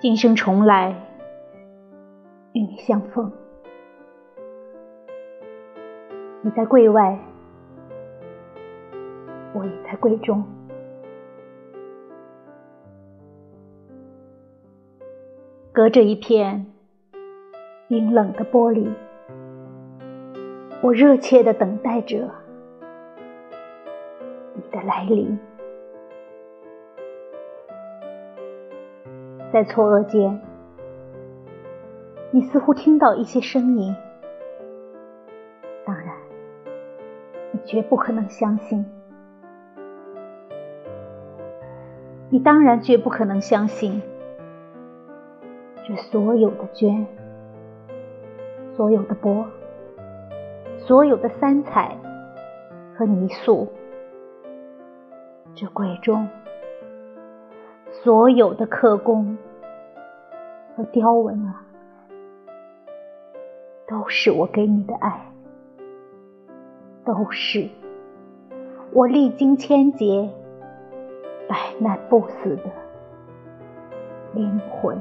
今生重来，与你相逢。你在柜外，我也在柜中。隔着一片冰冷的玻璃，我热切的等待着你的来临。在错愕间，你似乎听到一些声音。当然，你绝不可能相信。你当然绝不可能相信，这所有的绢，所有的波，所有的三彩和泥塑，这柜中。所有的刻工和雕纹啊，都是我给你的爱，都是我历经千劫、百难不死的灵魂。